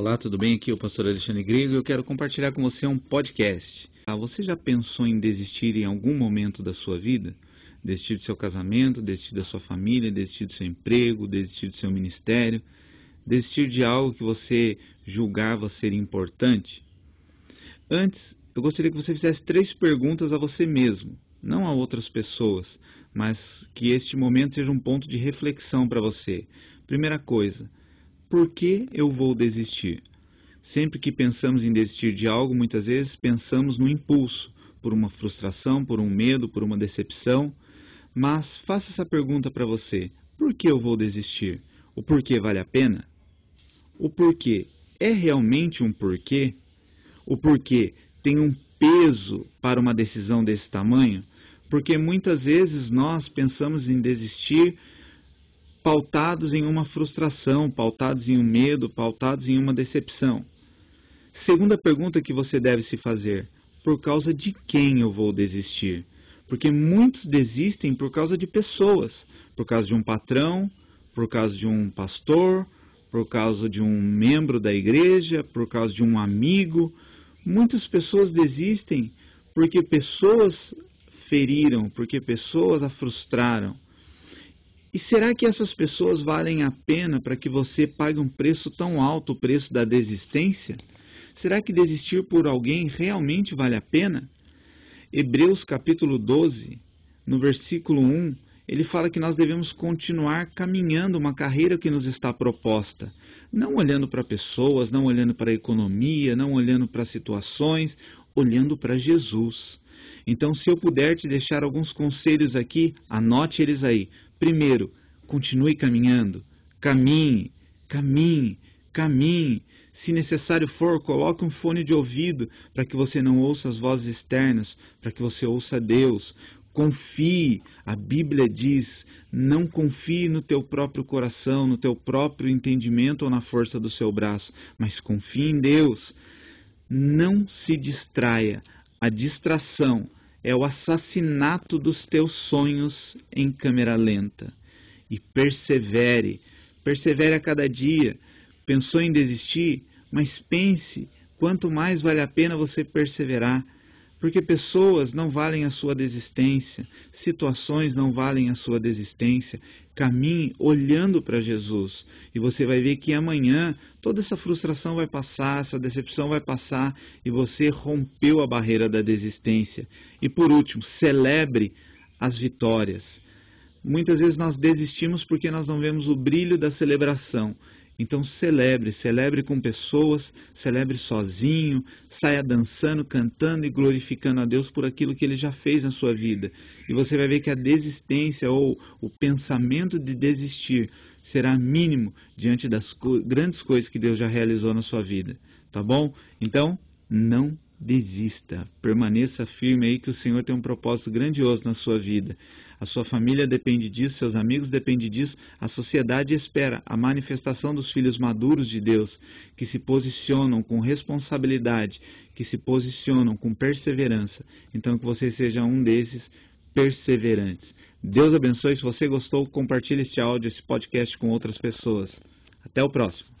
Olá, tudo bem? Aqui é o pastor Alexandre Grego e eu quero compartilhar com você um podcast. Ah, você já pensou em desistir em algum momento da sua vida? Desistir do seu casamento, desistir da sua família, desistir do seu emprego, desistir do seu ministério, desistir de algo que você julgava ser importante? Antes, eu gostaria que você fizesse três perguntas a você mesmo, não a outras pessoas, mas que este momento seja um ponto de reflexão para você. Primeira coisa, por que eu vou desistir? Sempre que pensamos em desistir de algo, muitas vezes pensamos no impulso, por uma frustração, por um medo, por uma decepção. Mas faça essa pergunta para você: por que eu vou desistir? O porquê vale a pena? O porquê é realmente um porquê? O porquê tem um peso para uma decisão desse tamanho? Porque muitas vezes nós pensamos em desistir pautados em uma frustração, pautados em um medo, pautados em uma decepção. Segunda pergunta que você deve se fazer: por causa de quem eu vou desistir? Porque muitos desistem por causa de pessoas, por causa de um patrão, por causa de um pastor, por causa de um membro da igreja, por causa de um amigo. Muitas pessoas desistem porque pessoas feriram, porque pessoas a frustraram. E será que essas pessoas valem a pena para que você pague um preço tão alto, o preço da desistência? Será que desistir por alguém realmente vale a pena? Hebreus capítulo 12, no versículo 1, ele fala que nós devemos continuar caminhando uma carreira que nos está proposta, não olhando para pessoas, não olhando para a economia, não olhando para situações, olhando para Jesus. Então, se eu puder te deixar alguns conselhos aqui, anote eles aí. Primeiro, continue caminhando. Caminhe, caminhe, caminhe. Se necessário for, coloque um fone de ouvido para que você não ouça as vozes externas, para que você ouça Deus. Confie, a Bíblia diz, não confie no teu próprio coração, no teu próprio entendimento ou na força do seu braço, mas confie em Deus. Não se distraia. A distração é o assassinato dos teus sonhos em câmera lenta. E persevere, persevere a cada dia. Pensou em desistir? Mas pense quanto mais vale a pena você perseverar porque pessoas não valem a sua desistência, situações não valem a sua desistência. Caminhe olhando para Jesus e você vai ver que amanhã toda essa frustração vai passar, essa decepção vai passar e você rompeu a barreira da desistência. E por último, celebre as vitórias. Muitas vezes nós desistimos porque nós não vemos o brilho da celebração. Então celebre, celebre com pessoas, celebre sozinho, saia dançando, cantando e glorificando a Deus por aquilo que ele já fez na sua vida. E você vai ver que a desistência ou o pensamento de desistir será mínimo diante das co grandes coisas que Deus já realizou na sua vida. Tá bom? Então, não desista, permaneça firme aí que o Senhor tem um propósito grandioso na sua vida. A sua família depende disso, seus amigos dependem disso, a sociedade espera a manifestação dos filhos maduros de Deus, que se posicionam com responsabilidade, que se posicionam com perseverança. Então que você seja um desses perseverantes. Deus abençoe. Se você gostou, compartilhe este áudio, esse podcast com outras pessoas. Até o próximo.